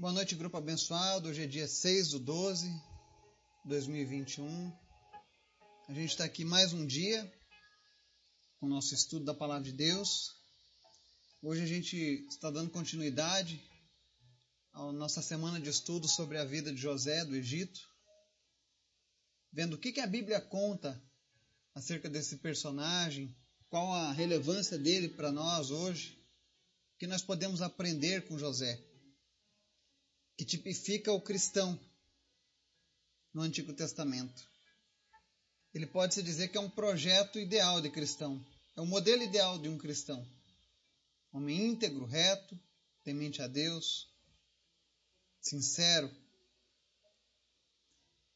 Boa noite, grupo abençoado. Hoje é dia 6 do 12 de 2021. A gente está aqui mais um dia com o nosso estudo da Palavra de Deus. Hoje a gente está dando continuidade à nossa semana de estudo sobre a vida de José do Egito, vendo o que, que a Bíblia conta acerca desse personagem, qual a relevância dele para nós hoje, o que nós podemos aprender com José que tipifica o cristão no Antigo Testamento. Ele pode se dizer que é um projeto ideal de cristão, é o modelo ideal de um cristão. Homem íntegro, reto, temente a Deus, sincero.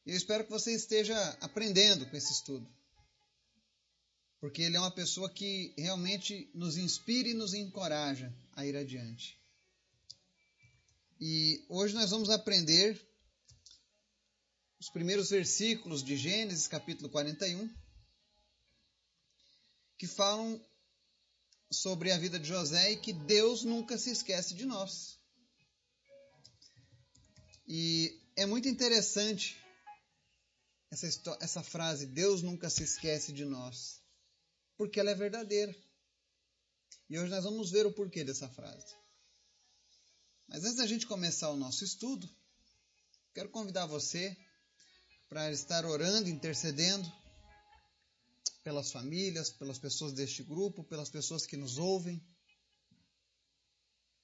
Eu espero que você esteja aprendendo com esse estudo. Porque ele é uma pessoa que realmente nos inspira e nos encoraja a ir adiante. E hoje nós vamos aprender os primeiros versículos de Gênesis, capítulo 41, que falam sobre a vida de José e que Deus nunca se esquece de nós. E é muito interessante essa, essa frase, Deus nunca se esquece de nós, porque ela é verdadeira. E hoje nós vamos ver o porquê dessa frase. Mas antes da gente começar o nosso estudo, quero convidar você para estar orando, intercedendo pelas famílias, pelas pessoas deste grupo, pelas pessoas que nos ouvem,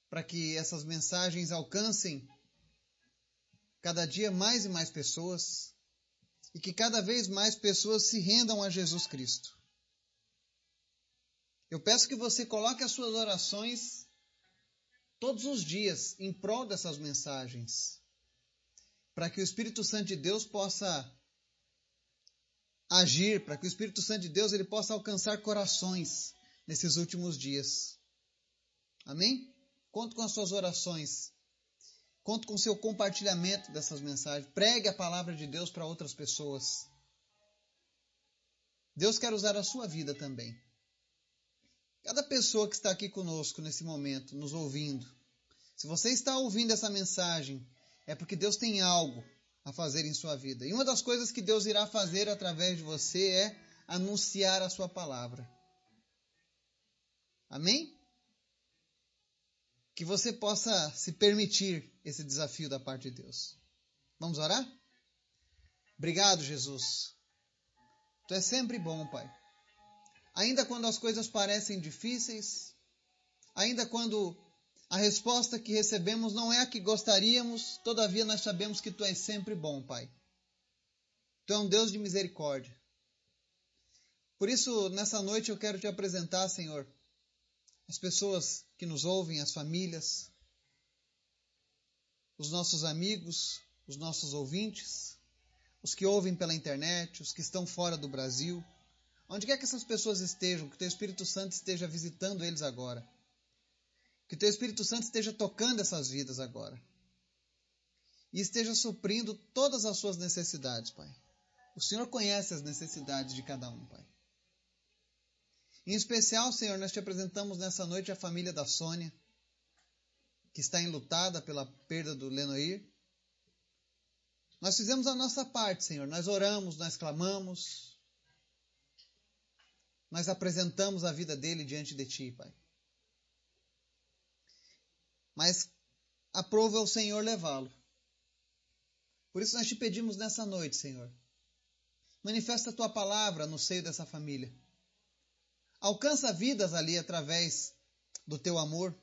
para que essas mensagens alcancem cada dia mais e mais pessoas e que cada vez mais pessoas se rendam a Jesus Cristo. Eu peço que você coloque as suas orações todos os dias em prol dessas mensagens, para que o Espírito Santo de Deus possa agir, para que o Espírito Santo de Deus ele possa alcançar corações nesses últimos dias. Amém? Conto com as suas orações. Conto com o seu compartilhamento dessas mensagens. Pregue a palavra de Deus para outras pessoas. Deus quer usar a sua vida também. Cada pessoa que está aqui conosco nesse momento, nos ouvindo, se você está ouvindo essa mensagem, é porque Deus tem algo a fazer em sua vida. E uma das coisas que Deus irá fazer através de você é anunciar a sua palavra. Amém? Que você possa se permitir esse desafio da parte de Deus. Vamos orar? Obrigado, Jesus. Tu és sempre bom, Pai ainda quando as coisas parecem difíceis, ainda quando a resposta que recebemos não é a que gostaríamos, todavia nós sabemos que tu és sempre bom, Pai. Tu é um Deus de misericórdia. Por isso, nessa noite eu quero te apresentar, Senhor, as pessoas que nos ouvem, as famílias, os nossos amigos, os nossos ouvintes, os que ouvem pela internet, os que estão fora do Brasil Onde quer que essas pessoas estejam, que o Teu Espírito Santo esteja visitando eles agora. Que o Teu Espírito Santo esteja tocando essas vidas agora. E esteja suprindo todas as suas necessidades, Pai. O Senhor conhece as necessidades de cada um, Pai. Em especial, Senhor, nós te apresentamos nessa noite a família da Sônia, que está enlutada pela perda do Lenoir. Nós fizemos a nossa parte, Senhor. Nós oramos, nós clamamos, nós apresentamos a vida dele diante de ti, Pai. Mas aprova o Senhor levá-lo. Por isso nós te pedimos nessa noite, Senhor. Manifesta a tua palavra no seio dessa família. Alcança vidas ali através do teu amor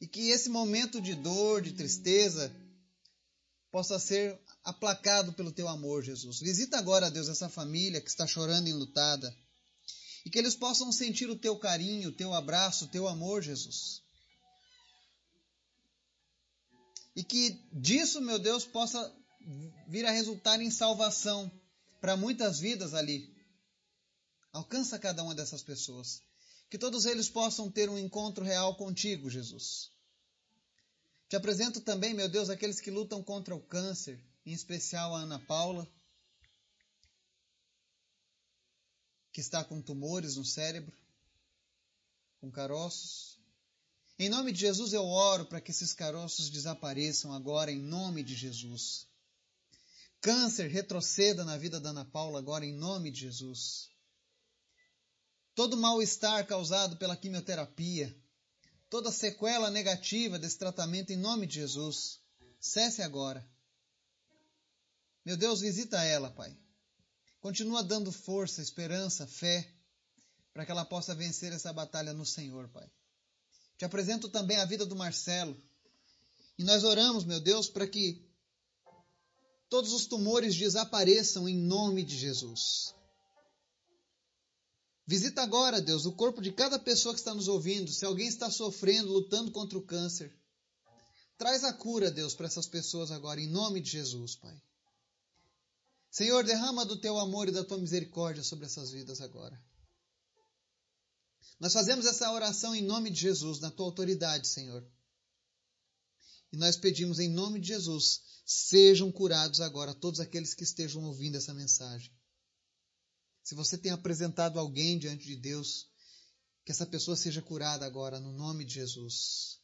e que esse momento de dor, de tristeza, possa ser aplacado pelo teu amor, Jesus. Visita agora, Deus, essa família que está chorando enlutada e que eles possam sentir o teu carinho, o teu abraço, o teu amor, Jesus. E que disso, meu Deus, possa vir a resultar em salvação para muitas vidas ali. Alcança cada uma dessas pessoas. Que todos eles possam ter um encontro real contigo, Jesus. Te apresento também, meu Deus, aqueles que lutam contra o câncer, em especial a Ana Paula que está com tumores no cérebro, com caroços, Em nome de Jesus eu oro para que esses caroços desapareçam agora, em nome de Jesus. Câncer retroceda na vida da Ana Paula agora, em nome de Jesus. Todo mal-estar causado pela quimioterapia, toda sequela negativa desse tratamento, em nome de Jesus, cesse agora. Meu Deus, visita ela, Pai. Continua dando força, esperança, fé, para que ela possa vencer essa batalha no Senhor, Pai. Te apresento também a vida do Marcelo. E nós oramos, meu Deus, para que todos os tumores desapareçam em nome de Jesus. Visita agora, Deus, o corpo de cada pessoa que está nos ouvindo. Se alguém está sofrendo, lutando contra o câncer, traz a cura, Deus, para essas pessoas agora, em nome de Jesus, Pai. Senhor, derrama do teu amor e da tua misericórdia sobre essas vidas agora. Nós fazemos essa oração em nome de Jesus, na tua autoridade, Senhor. E nós pedimos em nome de Jesus, sejam curados agora todos aqueles que estejam ouvindo essa mensagem. Se você tem apresentado alguém diante de Deus, que essa pessoa seja curada agora, no nome de Jesus.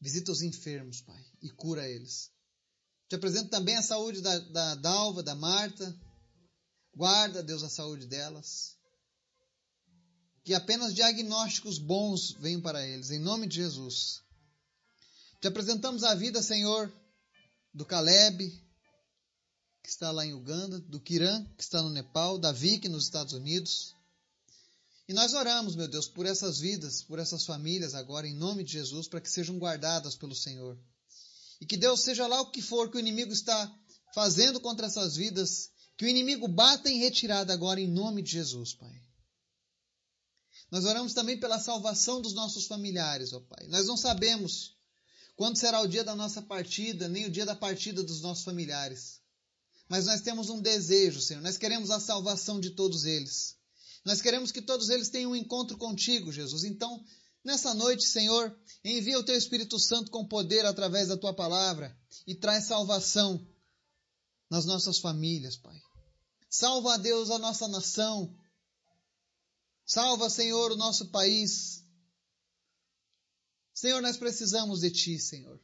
Visita os enfermos, Pai, e cura eles. Te apresento também a saúde da, da Dalva, da Marta. Guarda, Deus, a saúde delas que apenas diagnósticos bons venham para eles, em nome de Jesus. Te apresentamos a vida, Senhor, do Caleb, que está lá em Uganda, do Kiran, que está no Nepal, da Vicky, nos Estados Unidos. E nós oramos, meu Deus, por essas vidas, por essas famílias agora, em nome de Jesus, para que sejam guardadas pelo Senhor. E que Deus, seja lá o que for que o inimigo está fazendo contra essas vidas, que o inimigo bata em retirada agora, em nome de Jesus, Pai. Nós oramos também pela salvação dos nossos familiares, ó Pai. Nós não sabemos quando será o dia da nossa partida, nem o dia da partida dos nossos familiares. Mas nós temos um desejo, Senhor. Nós queremos a salvação de todos eles. Nós queremos que todos eles tenham um encontro contigo, Jesus. Então, nessa noite, Senhor, envia o teu Espírito Santo com poder através da tua palavra e traz salvação nas nossas famílias, Pai. Salva, Deus, a nossa nação. Salva, Senhor, o nosso país. Senhor, nós precisamos de Ti, Senhor.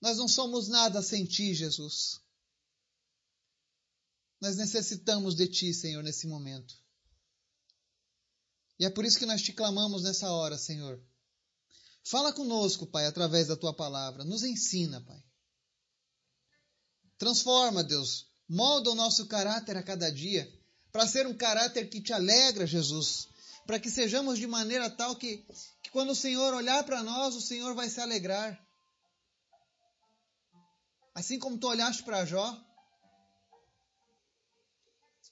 Nós não somos nada sem Ti, Jesus. Nós necessitamos de Ti, Senhor, nesse momento. E é por isso que nós te clamamos nessa hora, Senhor. Fala conosco, Pai, através da Tua palavra. Nos ensina, Pai. Transforma, Deus. Molda o nosso caráter a cada dia para ser um caráter que te alegra, Jesus, para que sejamos de maneira tal que, que quando o Senhor olhar para nós, o Senhor vai se alegrar. Assim como tu olhaste para Jó.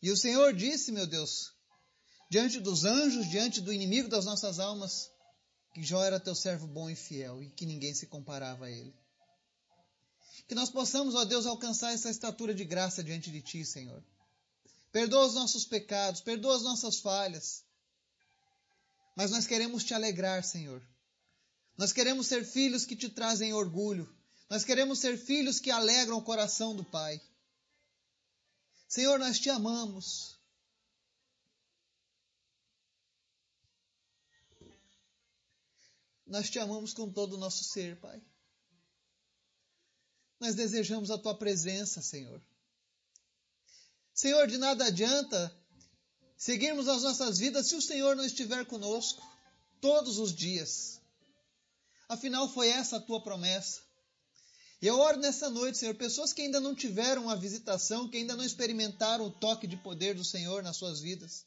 E o Senhor disse, meu Deus, diante dos anjos, diante do inimigo das nossas almas, que Jó era teu servo bom e fiel e que ninguém se comparava a ele. Que nós possamos, ó Deus, alcançar essa estatura de graça diante de ti, Senhor perdoa os nossos pecados, perdoa as nossas falhas. Mas nós queremos te alegrar, Senhor. Nós queremos ser filhos que te trazem orgulho. Nós queremos ser filhos que alegram o coração do Pai. Senhor, nós te amamos. Nós te amamos com todo o nosso ser, Pai. Nós desejamos a tua presença, Senhor. Senhor, de nada adianta seguirmos as nossas vidas se o Senhor não estiver conosco todos os dias. Afinal, foi essa a tua promessa. E eu oro nessa noite, Senhor, pessoas que ainda não tiveram a visitação, que ainda não experimentaram o toque de poder do Senhor nas suas vidas.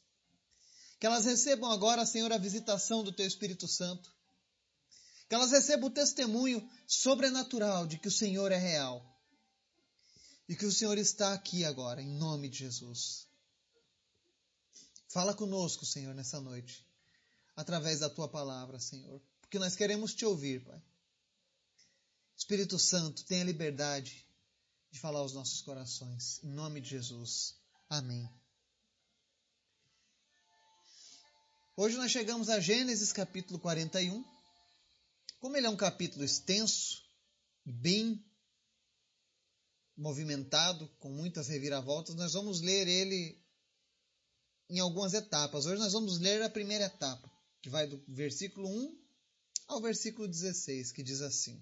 Que elas recebam agora, Senhor, a visitação do Teu Espírito Santo. Que elas recebam o testemunho sobrenatural de que o Senhor é real e que o Senhor está aqui agora, em nome de Jesus. Fala conosco, Senhor, nessa noite, através da tua palavra, Senhor, porque nós queremos te ouvir, Pai. Espírito Santo, tenha liberdade de falar aos nossos corações, em nome de Jesus. Amém. Hoje nós chegamos a Gênesis capítulo 41. Como ele é um capítulo extenso bem movimentado, com muitas reviravoltas, nós vamos ler ele em algumas etapas. Hoje nós vamos ler a primeira etapa, que vai do versículo 1 ao versículo 16, que diz assim: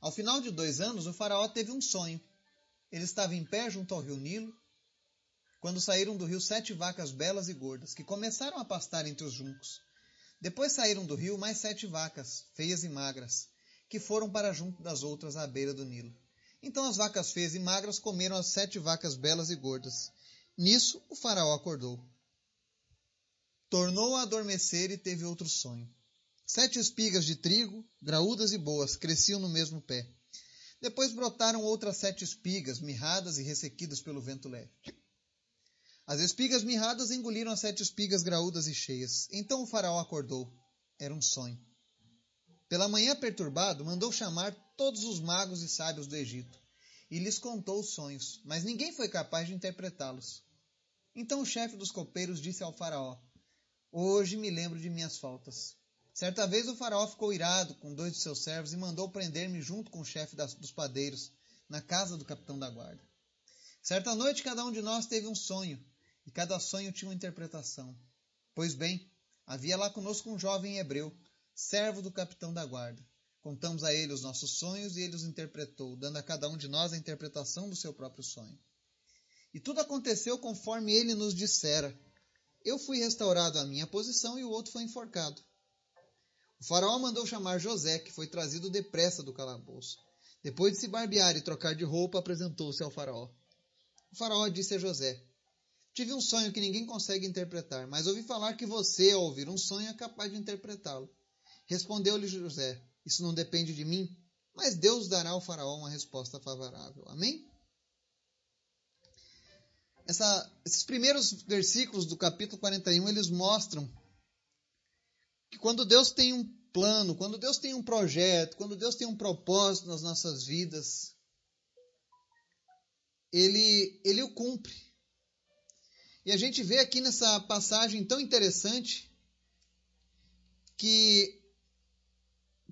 Ao final de dois anos, o Faraó teve um sonho. Ele estava em pé junto ao rio Nilo, quando saíram do rio sete vacas belas e gordas, que começaram a pastar entre os juncos. Depois saíram do rio mais sete vacas, feias e magras, que foram para junto das outras à beira do Nilo. Então as vacas feias e magras comeram as sete vacas belas e gordas. Nisso o faraó acordou. Tornou a adormecer e teve outro sonho. Sete espigas de trigo, graúdas e boas, cresciam no mesmo pé. Depois brotaram outras sete espigas, mirradas e ressequidas pelo vento leve. As espigas mirradas engoliram as sete espigas graúdas e cheias. Então o faraó acordou. Era um sonho. Pela manhã perturbado, mandou chamar todos os magos e sábios do Egito e lhes contou os sonhos, mas ninguém foi capaz de interpretá-los. Então o chefe dos copeiros disse ao faraó: Hoje me lembro de minhas faltas. Certa vez o faraó ficou irado com dois de seus servos e mandou prender-me junto com o chefe das, dos padeiros na casa do capitão da guarda. Certa noite cada um de nós teve um sonho e cada sonho tinha uma interpretação. Pois bem, havia lá conosco um jovem hebreu, servo do capitão da guarda. Contamos a ele os nossos sonhos e ele os interpretou, dando a cada um de nós a interpretação do seu próprio sonho. E tudo aconteceu conforme ele nos dissera. Eu fui restaurado à minha posição e o outro foi enforcado. O faraó mandou chamar José, que foi trazido depressa do calabouço. Depois de se barbear e trocar de roupa, apresentou-se ao faraó. O faraó disse a José: Tive um sonho que ninguém consegue interpretar, mas ouvi falar que você, ao ouvir um sonho, é capaz de interpretá-lo. Respondeu-lhe José: Isso não depende de mim, mas Deus dará ao Faraó uma resposta favorável. Amém? Essa, esses primeiros versículos do capítulo 41 eles mostram que quando Deus tem um plano, quando Deus tem um projeto, quando Deus tem um propósito nas nossas vidas, ele, ele o cumpre. E a gente vê aqui nessa passagem tão interessante que,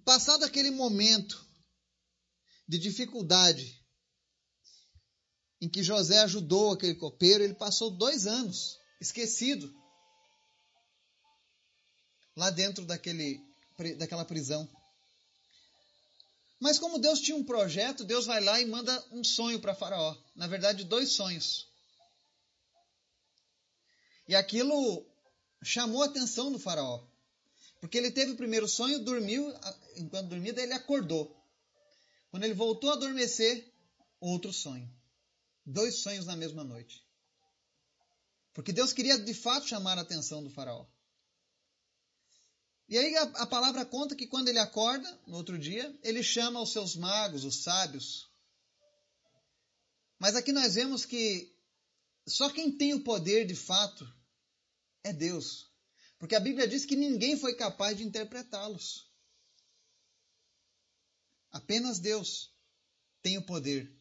passado aquele momento de dificuldade em que José ajudou aquele copeiro, ele passou dois anos esquecido lá dentro daquele, daquela prisão. Mas como Deus tinha um projeto, Deus vai lá e manda um sonho para Faraó. Na verdade, dois sonhos. E aquilo chamou a atenção do faraó. Porque ele teve o primeiro sonho, dormiu, enquanto dormia, ele acordou. Quando ele voltou a adormecer, outro sonho. Dois sonhos na mesma noite. Porque Deus queria de fato chamar a atenção do faraó. E aí a, a, palavra conta que quando ele acorda, no outro dia, ele chama os seus magos, os sábios. Mas aqui nós vemos que só quem tem o poder de fato é Deus. Porque a Bíblia diz que ninguém foi capaz de interpretá-los. Apenas Deus tem o poder.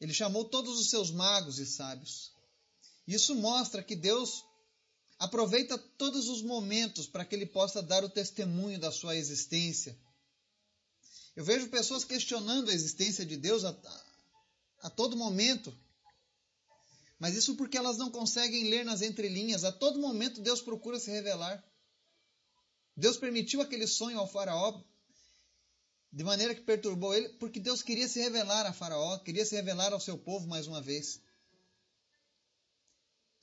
Ele chamou todos os seus magos e sábios. Isso mostra que Deus aproveita todos os momentos para que ele possa dar o testemunho da sua existência. Eu vejo pessoas questionando a existência de Deus a, a, a todo momento. Mas isso porque elas não conseguem ler nas entrelinhas. A todo momento Deus procura se revelar. Deus permitiu aquele sonho ao Faraó de maneira que perturbou ele, porque Deus queria se revelar a Faraó, queria se revelar ao seu povo mais uma vez.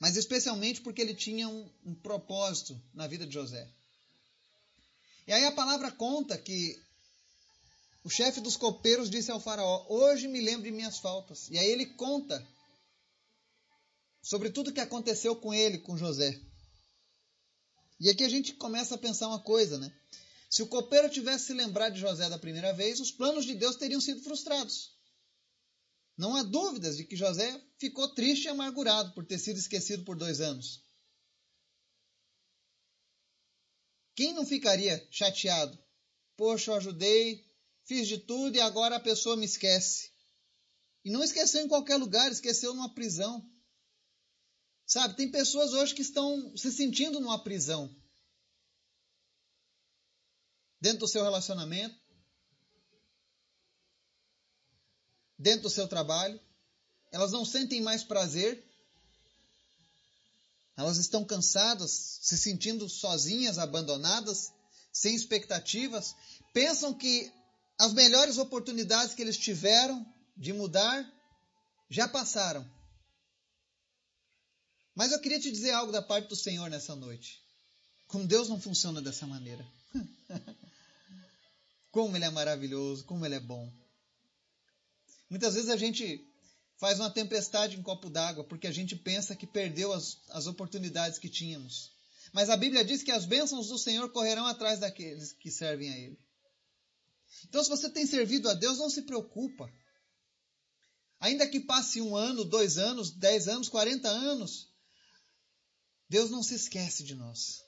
Mas especialmente porque ele tinha um, um propósito na vida de José. E aí a palavra conta que o chefe dos copeiros disse ao Faraó: Hoje me lembro de minhas faltas. E aí ele conta sobre tudo que aconteceu com ele, com José. E aqui a gente começa a pensar uma coisa, né? Se o copeiro tivesse se lembrado de José da primeira vez, os planos de Deus teriam sido frustrados. Não há dúvidas de que José ficou triste e amargurado por ter sido esquecido por dois anos. Quem não ficaria chateado? Poxa, eu ajudei, fiz de tudo e agora a pessoa me esquece. E não esqueceu em qualquer lugar, esqueceu numa prisão. Sabe, tem pessoas hoje que estão se sentindo numa prisão. Dentro do seu relacionamento, dentro do seu trabalho, elas não sentem mais prazer. Elas estão cansadas, se sentindo sozinhas, abandonadas, sem expectativas, pensam que as melhores oportunidades que eles tiveram de mudar já passaram. Mas eu queria te dizer algo da parte do Senhor nessa noite. Com Deus não funciona dessa maneira. como Ele é maravilhoso, como Ele é bom. Muitas vezes a gente faz uma tempestade em copo d'água porque a gente pensa que perdeu as, as oportunidades que tínhamos. Mas a Bíblia diz que as bênçãos do Senhor correrão atrás daqueles que servem a Ele. Então, se você tem servido a Deus, não se preocupa. Ainda que passe um ano, dois anos, dez anos, quarenta anos, Deus não se esquece de nós.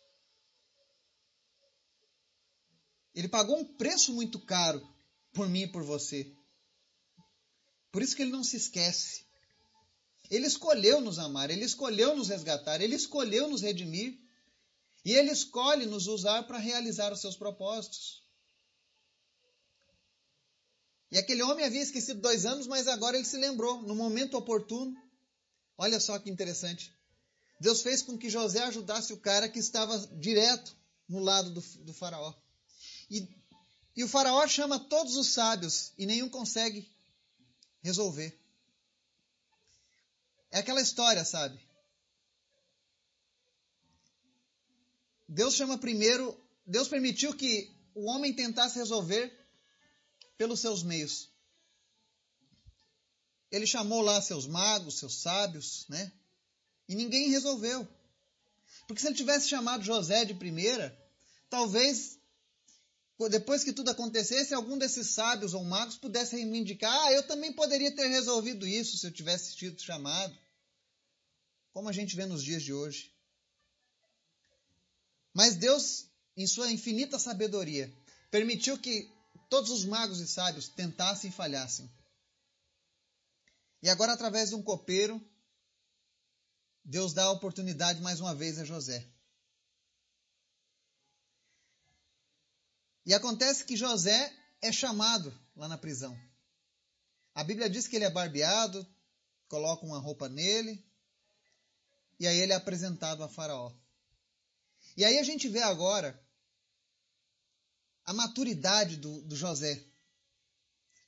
Ele pagou um preço muito caro por mim e por você. Por isso que ele não se esquece. Ele escolheu nos amar, ele escolheu nos resgatar, ele escolheu nos redimir. E ele escolhe nos usar para realizar os seus propósitos. E aquele homem havia esquecido dois anos, mas agora ele se lembrou, no momento oportuno. Olha só que interessante. Deus fez com que José ajudasse o cara que estava direto no lado do, do faraó. E, e o faraó chama todos os sábios e nenhum consegue resolver. É aquela história, sabe? Deus chama primeiro, Deus permitiu que o homem tentasse resolver pelos seus meios. Ele chamou lá seus magos, seus sábios, né? E ninguém resolveu. Porque se ele tivesse chamado José de primeira, talvez depois que tudo acontecesse, algum desses sábios ou magos pudesse reivindicar: ah, eu também poderia ter resolvido isso se eu tivesse sido chamado. Como a gente vê nos dias de hoje. Mas Deus, em sua infinita sabedoria, permitiu que todos os magos e sábios tentassem e falhassem. E agora, através de um copeiro, Deus dá a oportunidade mais uma vez a José. E acontece que José é chamado lá na prisão. A Bíblia diz que ele é barbeado, coloca uma roupa nele, e aí ele é apresentado a Faraó. E aí a gente vê agora a maturidade do, do José.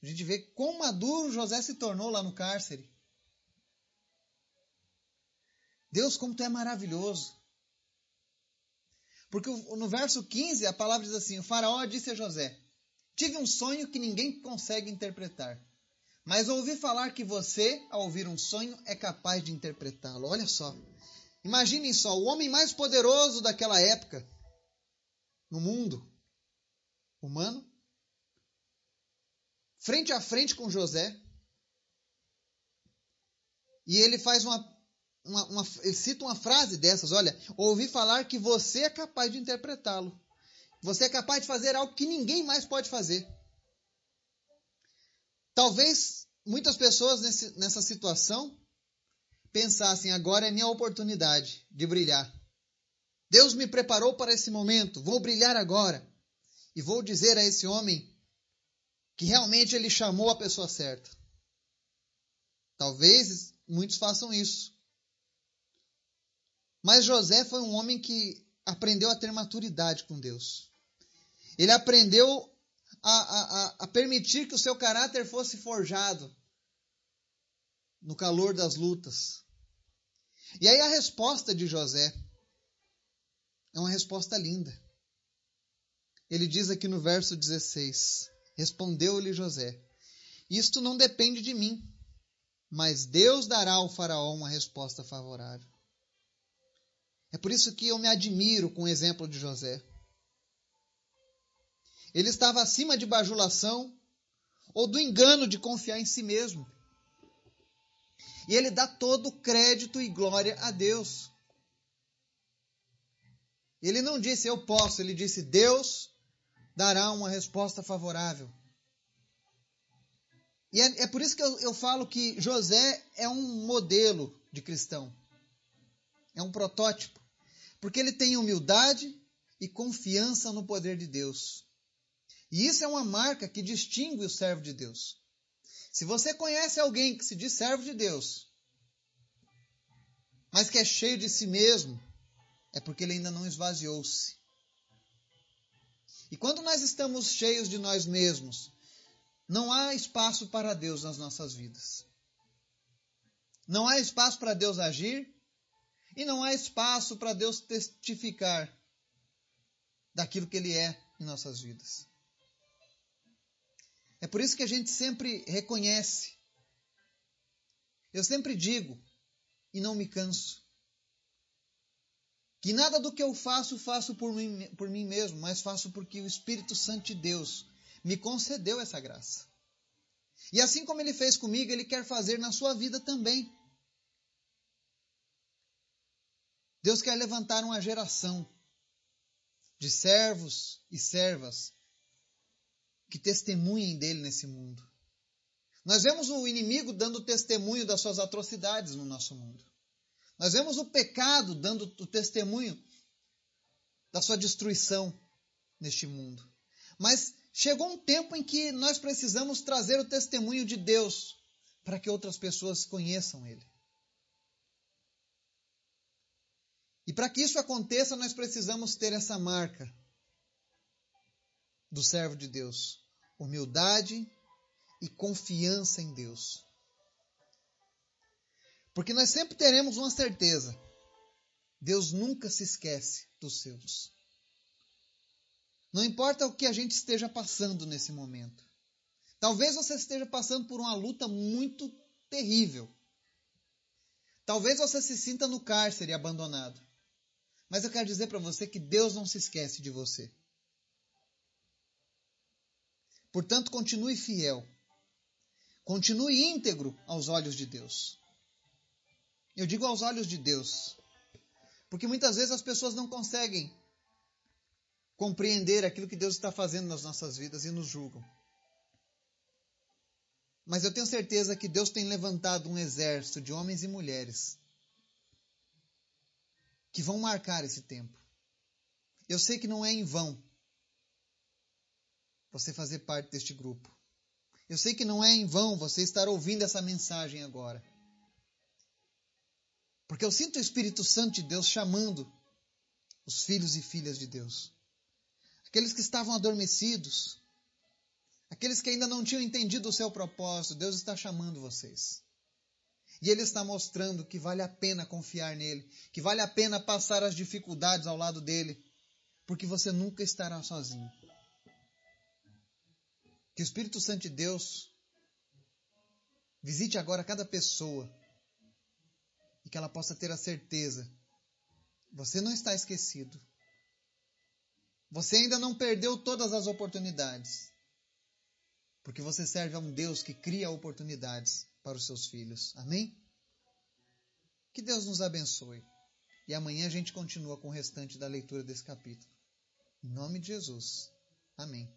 A gente vê quão maduro José se tornou lá no cárcere. Deus, como tu é maravilhoso. Porque no verso 15 a palavra diz assim: O Faraó disse a José: Tive um sonho que ninguém consegue interpretar. Mas ouvi falar que você, ao ouvir um sonho, é capaz de interpretá-lo. Olha só. Imaginem só, o homem mais poderoso daquela época no mundo humano, frente a frente com José, e ele faz uma uma, uma, cita uma frase dessas: olha, ouvi falar que você é capaz de interpretá-lo. Você é capaz de fazer algo que ninguém mais pode fazer. Talvez muitas pessoas nesse, nessa situação pensassem: agora é minha oportunidade de brilhar. Deus me preparou para esse momento, vou brilhar agora. E vou dizer a esse homem que realmente ele chamou a pessoa certa. Talvez muitos façam isso. Mas José foi um homem que aprendeu a ter maturidade com Deus. Ele aprendeu a, a, a permitir que o seu caráter fosse forjado no calor das lutas. E aí a resposta de José é uma resposta linda. Ele diz aqui no verso 16: Respondeu-lhe José: Isto não depende de mim, mas Deus dará ao Faraó uma resposta favorável. É por isso que eu me admiro com o exemplo de José. Ele estava acima de bajulação ou do engano de confiar em si mesmo. E ele dá todo o crédito e glória a Deus. Ele não disse eu posso, ele disse Deus dará uma resposta favorável. E é, é por isso que eu, eu falo que José é um modelo de cristão. É um protótipo. Porque ele tem humildade e confiança no poder de Deus. E isso é uma marca que distingue o servo de Deus. Se você conhece alguém que se diz servo de Deus, mas que é cheio de si mesmo, é porque ele ainda não esvaziou-se. E quando nós estamos cheios de nós mesmos, não há espaço para Deus nas nossas vidas. Não há espaço para Deus agir e não há espaço para Deus testificar daquilo que Ele é em nossas vidas. É por isso que a gente sempre reconhece. Eu sempre digo, e não me canso, que nada do que eu faço, faço por mim, por mim mesmo, mas faço porque o Espírito Santo de Deus me concedeu essa graça. E assim como ele fez comigo, ele quer fazer na sua vida também. Deus quer levantar uma geração de servos e servas que testemunhem dele nesse mundo. Nós vemos o inimigo dando testemunho das suas atrocidades no nosso mundo. Nós vemos o pecado dando o testemunho da sua destruição neste mundo. Mas chegou um tempo em que nós precisamos trazer o testemunho de Deus para que outras pessoas conheçam Ele. E para que isso aconteça, nós precisamos ter essa marca do servo de Deus: humildade e confiança em Deus. Porque nós sempre teremos uma certeza: Deus nunca se esquece dos seus. Não importa o que a gente esteja passando nesse momento. Talvez você esteja passando por uma luta muito terrível. Talvez você se sinta no cárcere abandonado. Mas eu quero dizer para você que Deus não se esquece de você. Portanto, continue fiel. Continue íntegro aos olhos de Deus. Eu digo aos olhos de Deus, porque muitas vezes as pessoas não conseguem compreender aquilo que Deus está fazendo nas nossas vidas e nos julgam. Mas eu tenho certeza que Deus tem levantado um exército de homens e mulheres que vão marcar esse tempo. Eu sei que não é em vão você fazer parte deste grupo. Eu sei que não é em vão você estar ouvindo essa mensagem agora. Porque eu sinto o Espírito Santo de Deus chamando os filhos e filhas de Deus. Aqueles que estavam adormecidos, aqueles que ainda não tinham entendido o seu propósito, Deus está chamando vocês. E Ele está mostrando que vale a pena confiar nele, que vale a pena passar as dificuldades ao lado dele, porque você nunca estará sozinho. Que o Espírito Santo de Deus visite agora cada pessoa e que ela possa ter a certeza: você não está esquecido. Você ainda não perdeu todas as oportunidades. Porque você serve a um Deus que cria oportunidades para os seus filhos. Amém? Que Deus nos abençoe. E amanhã a gente continua com o restante da leitura desse capítulo. Em nome de Jesus. Amém.